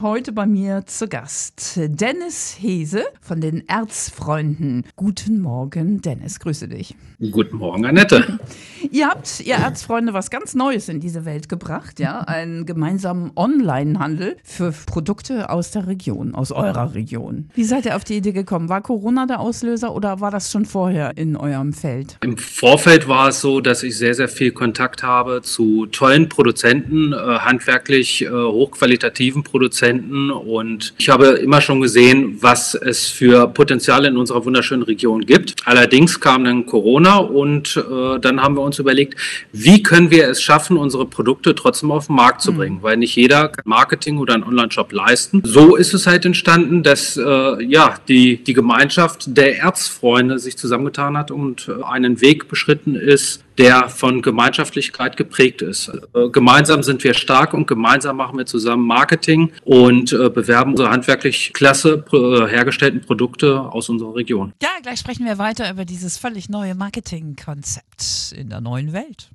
Heute bei mir zu Gast Dennis Hese von den Erzfreunden. Guten Morgen, Dennis, grüße dich. Guten Morgen, Annette. Ihr habt, ihr Erzfreunde, was ganz Neues in diese Welt gebracht, ja? Einen gemeinsamen Online-Handel für Produkte aus der Region, aus eurer Region. Wie seid ihr auf die Idee gekommen? War Corona der Auslöser oder war das schon vorher in eurem Feld? Im Vorfeld war es so, dass ich sehr, sehr viel Kontakt habe zu tollen Produzenten, äh, handwerklich äh, hochqualitativen Produzenten Produzenten und ich habe immer schon gesehen, was es für Potenziale in unserer wunderschönen Region gibt. Allerdings kam dann Corona und äh, dann haben wir uns überlegt, wie können wir es schaffen, unsere Produkte trotzdem auf den Markt zu mhm. bringen, mhm. weil nicht jeder kann Marketing oder einen Online-Shop leisten. So ist es halt entstanden, dass äh, ja die, die Gemeinschaft der Erzfreunde sich zusammengetan hat und äh, einen Weg beschritten ist, der von Gemeinschaftlichkeit geprägt ist. Äh, gemeinsam sind wir stark und gemeinsam machen wir zusammen Marketing und äh, bewerben unsere handwerklich klasse äh, hergestellten Produkte aus unserer Region. Ja, gleich sprechen wir weiter über dieses völlig neue Marketingkonzept in der neuen Welt.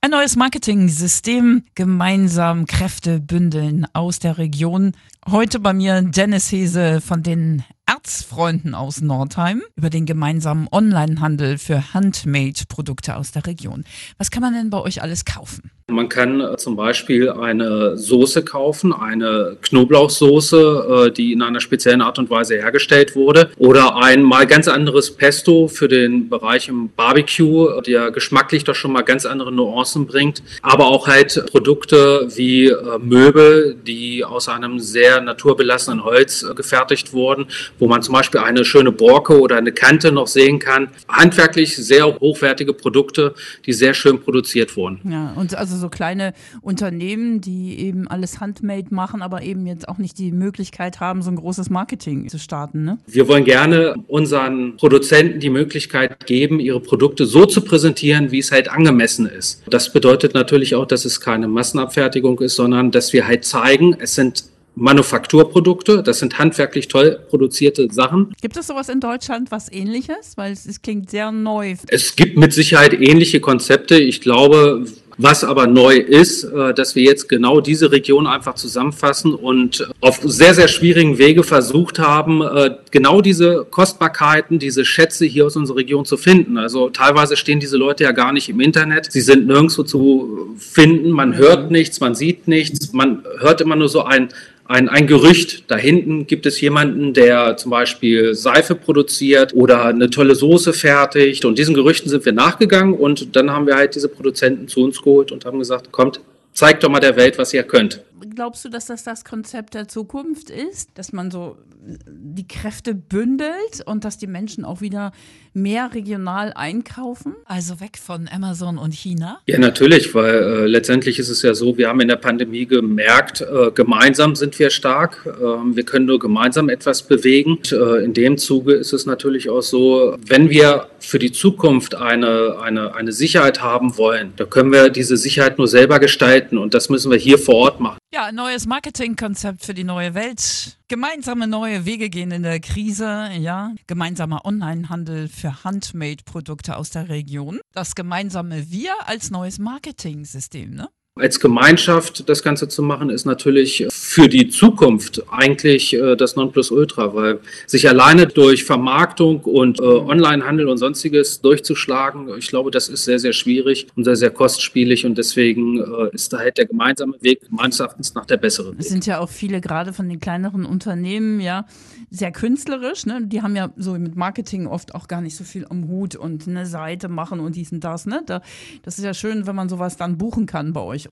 Ein neues Marketing-System, gemeinsam Kräfte bündeln aus der Region. Heute bei mir Dennis Hese von den Erzfreunden aus Nordheim über den gemeinsamen Onlinehandel für Handmade-Produkte aus der Region. Was kann man denn bei euch alles kaufen? Man kann äh, zum Beispiel eine Soße kaufen, eine Knoblauchsoße, äh, die in einer speziellen Art und Weise hergestellt wurde, oder ein mal ganz anderes Pesto für den Bereich im Barbecue, der geschmacklich doch schon mal ganz andere Nuancen bringt, aber auch halt Produkte wie äh, Möbel, die aus einem sehr naturbelassenen Holz gefertigt wurden, wo man zum Beispiel eine schöne Borke oder eine Kante noch sehen kann. Handwerklich sehr hochwertige Produkte, die sehr schön produziert wurden. Ja, und also so kleine Unternehmen, die eben alles handmade machen, aber eben jetzt auch nicht die Möglichkeit haben, so ein großes Marketing zu starten. Ne? Wir wollen gerne unseren Produzenten die Möglichkeit geben, ihre Produkte so zu präsentieren, wie es halt angemessen ist. Das bedeutet natürlich auch, dass es keine Massenabfertigung ist, sondern dass wir halt zeigen, es sind Manufakturprodukte, das sind handwerklich toll produzierte Sachen. Gibt es sowas in Deutschland, was ähnliches? Weil es, es klingt sehr neu. Es gibt mit Sicherheit ähnliche Konzepte. Ich glaube, was aber neu ist, äh, dass wir jetzt genau diese Region einfach zusammenfassen und auf sehr, sehr schwierigen Wege versucht haben, äh, genau diese Kostbarkeiten, diese Schätze hier aus unserer Region zu finden. Also teilweise stehen diese Leute ja gar nicht im Internet. Sie sind nirgendwo zu finden. Man hört nichts, man sieht nichts. Man hört immer nur so ein ein, ein Gerücht. Da hinten gibt es jemanden, der zum Beispiel Seife produziert oder eine tolle Soße fertigt. Und diesen Gerüchten sind wir nachgegangen und dann haben wir halt diese Produzenten zu uns geholt und haben gesagt, kommt, zeigt doch mal der Welt, was ihr könnt. Glaubst du, dass das das Konzept der Zukunft ist, dass man so die Kräfte bündelt und dass die Menschen auch wieder mehr regional einkaufen? Also weg von Amazon und China? Ja, natürlich, weil äh, letztendlich ist es ja so, wir haben in der Pandemie gemerkt, äh, gemeinsam sind wir stark, äh, wir können nur gemeinsam etwas bewegen. Und, äh, in dem Zuge ist es natürlich auch so, wenn wir für die Zukunft eine, eine, eine Sicherheit haben wollen, da können wir diese Sicherheit nur selber gestalten und das müssen wir hier vor Ort machen. Ja, ein neues Marketingkonzept für die neue Welt. Gemeinsame neue Wege gehen in der Krise, ja. Gemeinsamer Onlinehandel für Handmade-Produkte aus der Region. Das gemeinsame Wir als neues Marketing-System, ne? Als Gemeinschaft das Ganze zu machen, ist natürlich für die Zukunft eigentlich äh, das Nonplusultra, weil sich alleine durch Vermarktung und äh, Onlinehandel und sonstiges durchzuschlagen, ich glaube, das ist sehr, sehr schwierig und sehr, sehr kostspielig und deswegen äh, ist da halt der gemeinsame Weg meines Erachtens nach der bessere. Es sind ja auch viele gerade von den kleineren Unternehmen ja sehr künstlerisch, ne? Die haben ja so mit Marketing oft auch gar nicht so viel am Hut und eine Seite machen und dies und das, ne? Da, das ist ja schön, wenn man sowas dann buchen kann bei euch.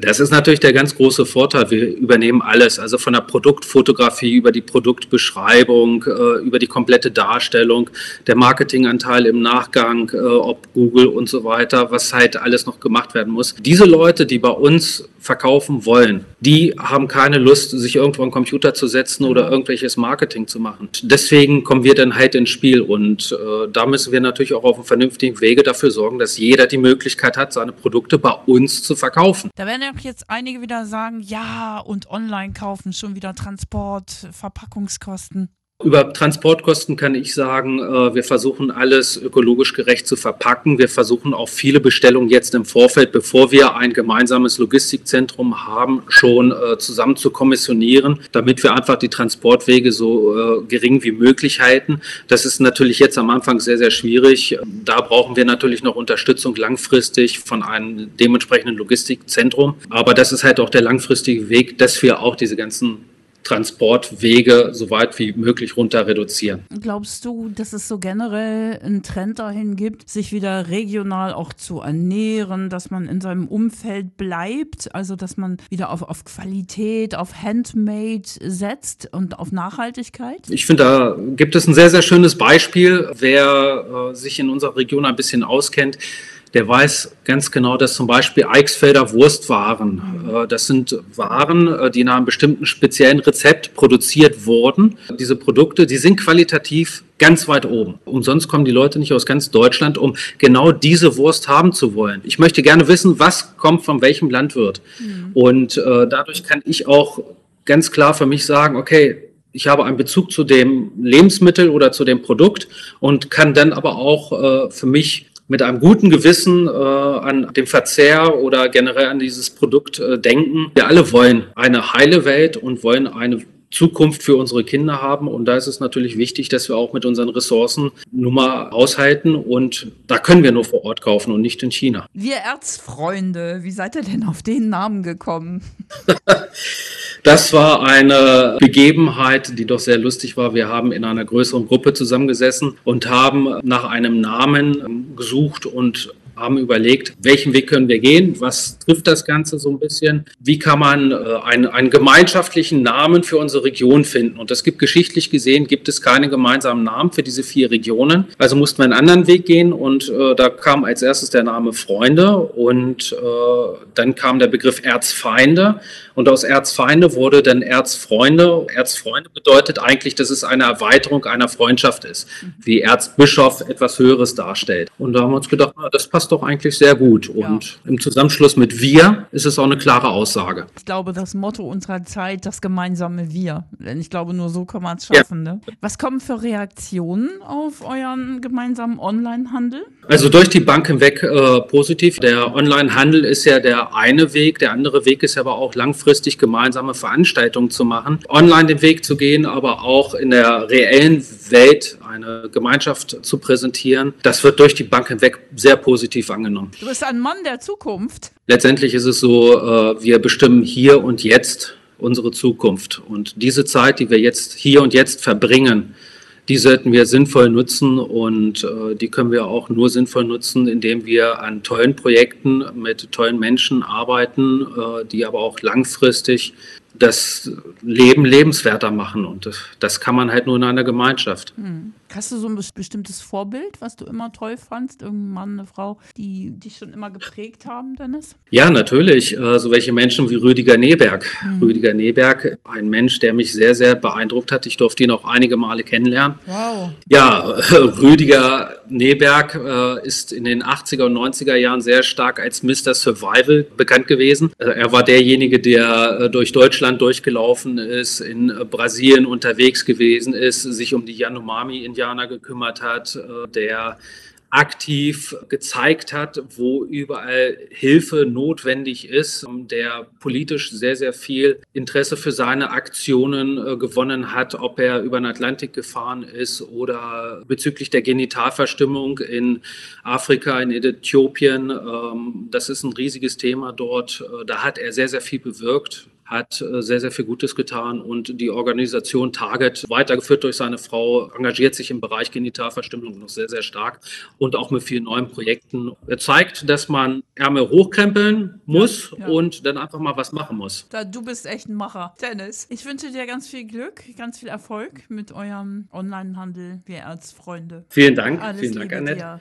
Das ist natürlich der ganz große Vorteil. Wir übernehmen alles, also von der Produktfotografie über die Produktbeschreibung, äh, über die komplette Darstellung, der Marketinganteil im Nachgang, äh, ob Google und so weiter, was halt alles noch gemacht werden muss. Diese Leute, die bei uns verkaufen wollen, die haben keine Lust, sich irgendwo am Computer zu setzen oder irgendwelches Marketing zu machen. Deswegen kommen wir dann halt ins Spiel und äh, da müssen wir natürlich auch auf einem vernünftigen Wege dafür sorgen, dass jeder die Möglichkeit hat, seine Produkte bei uns zu verkaufen. Da werden ja auch jetzt einige wieder sagen, ja, und online kaufen, schon wieder Transport, Verpackungskosten. Über Transportkosten kann ich sagen, äh, wir versuchen alles ökologisch gerecht zu verpacken. Wir versuchen auch viele Bestellungen jetzt im Vorfeld, bevor wir ein gemeinsames Logistikzentrum haben, schon äh, zusammen zu kommissionieren, damit wir einfach die Transportwege so äh, gering wie möglich halten. Das ist natürlich jetzt am Anfang sehr, sehr schwierig. Da brauchen wir natürlich noch Unterstützung langfristig von einem dementsprechenden Logistikzentrum. Aber das ist halt auch der langfristige Weg, dass wir auch diese ganzen Transportwege so weit wie möglich runter reduzieren. Glaubst du, dass es so generell einen Trend dahin gibt, sich wieder regional auch zu ernähren, dass man in seinem Umfeld bleibt, also dass man wieder auf, auf Qualität, auf Handmade setzt und auf Nachhaltigkeit? Ich finde, da gibt es ein sehr, sehr schönes Beispiel. Wer äh, sich in unserer Region ein bisschen auskennt, der weiß ganz genau, dass zum Beispiel Eichsfelder Wurstwaren, äh, das sind Waren, äh, die nach einem bestimmten speziellen Rezept produziert wurden. Diese Produkte, die sind qualitativ ganz weit oben. Umsonst kommen die Leute nicht aus ganz Deutschland, um genau diese Wurst haben zu wollen. Ich möchte gerne wissen, was kommt von welchem Landwirt. Mhm. Und äh, dadurch kann ich auch ganz klar für mich sagen, okay, ich habe einen Bezug zu dem Lebensmittel oder zu dem Produkt und kann dann aber auch äh, für mich mit einem guten Gewissen äh, an den Verzehr oder generell an dieses Produkt äh, denken. Wir alle wollen eine heile Welt und wollen eine Zukunft für unsere Kinder haben. Und da ist es natürlich wichtig, dass wir auch mit unseren Ressourcen nun mal aushalten. Und da können wir nur vor Ort kaufen und nicht in China. Wir Erzfreunde, wie seid ihr denn auf den Namen gekommen? das war eine Begebenheit, die doch sehr lustig war. Wir haben in einer größeren Gruppe zusammengesessen und haben nach einem Namen gesucht und haben überlegt, welchen Weg können wir gehen, was trifft das Ganze so ein bisschen, wie kann man äh, einen, einen gemeinschaftlichen Namen für unsere Region finden. Und das gibt geschichtlich gesehen, gibt es keine gemeinsamen Namen für diese vier Regionen. Also mussten wir einen anderen Weg gehen und äh, da kam als erstes der Name Freunde und äh, dann kam der Begriff Erzfeinde. Und aus Erzfeinde wurde dann Erzfreunde. Erzfreunde bedeutet eigentlich, dass es eine Erweiterung einer Freundschaft ist, wie Erzbischof etwas Höheres darstellt. Und da haben wir uns gedacht, na, das passt doch eigentlich sehr gut. Und ja. im Zusammenschluss mit wir ist es auch eine klare Aussage. Ich glaube, das Motto unserer Zeit, das gemeinsame Wir. Denn ich glaube, nur so kann man es schaffen. Ja. Ne? Was kommen für Reaktionen auf euren gemeinsamen Online-Handel? Also durch die Bank hinweg äh, positiv. Der Online-Handel ist ja der eine Weg. Der andere Weg ist aber auch langfristig gemeinsame Veranstaltungen zu machen. Online den Weg zu gehen, aber auch in der reellen Welt eine Gemeinschaft zu präsentieren. Das wird durch die Bank hinweg sehr positiv angenommen. Du bist ein Mann der Zukunft. Letztendlich ist es so, äh, wir bestimmen hier und jetzt unsere Zukunft. Und diese Zeit, die wir jetzt hier und jetzt verbringen, die sollten wir sinnvoll nutzen und äh, die können wir auch nur sinnvoll nutzen, indem wir an tollen Projekten mit tollen Menschen arbeiten, äh, die aber auch langfristig das Leben lebenswerter machen. Und das kann man halt nur in einer Gemeinschaft. Hm. Hast du so ein bestimmtes Vorbild, was du immer toll fandst? Irgendein Mann, eine Frau, die dich schon immer geprägt haben, Dennis? Ja, natürlich. Äh, so welche Menschen wie Rüdiger Neberg. Mhm. Rüdiger Neberg, ein Mensch, der mich sehr, sehr beeindruckt hat. Ich durfte ihn auch einige Male kennenlernen. Wow. Ja, Rüdiger Neberg äh, ist in den 80er und 90er Jahren sehr stark als Mr. Survival bekannt gewesen. Äh, er war derjenige, der durch Deutschland durchgelaufen ist, in Brasilien unterwegs gewesen ist, sich um die Yanomami Indianer gekümmert hat, äh, der aktiv gezeigt hat, wo überall Hilfe notwendig ist, der politisch sehr, sehr viel Interesse für seine Aktionen äh, gewonnen hat, ob er über den Atlantik gefahren ist oder bezüglich der Genitalverstimmung in Afrika, in Äthiopien. Ähm, das ist ein riesiges Thema dort. Äh, da hat er sehr, sehr viel bewirkt hat äh, sehr, sehr viel Gutes getan und die Organisation Target, weitergeführt durch seine Frau, engagiert sich im Bereich Genitalverstümmelung noch sehr, sehr stark und auch mit vielen neuen Projekten. Er zeigt, dass man Ärmel hochkrempeln muss ja, ja. und dann einfach mal was machen muss. Da, du bist echt ein Macher. Dennis, ich wünsche dir ganz viel Glück, ganz viel Erfolg mit eurem Onlinehandel, wir Erzfreunde. Vielen Dank. Alles vielen Dank, Annette.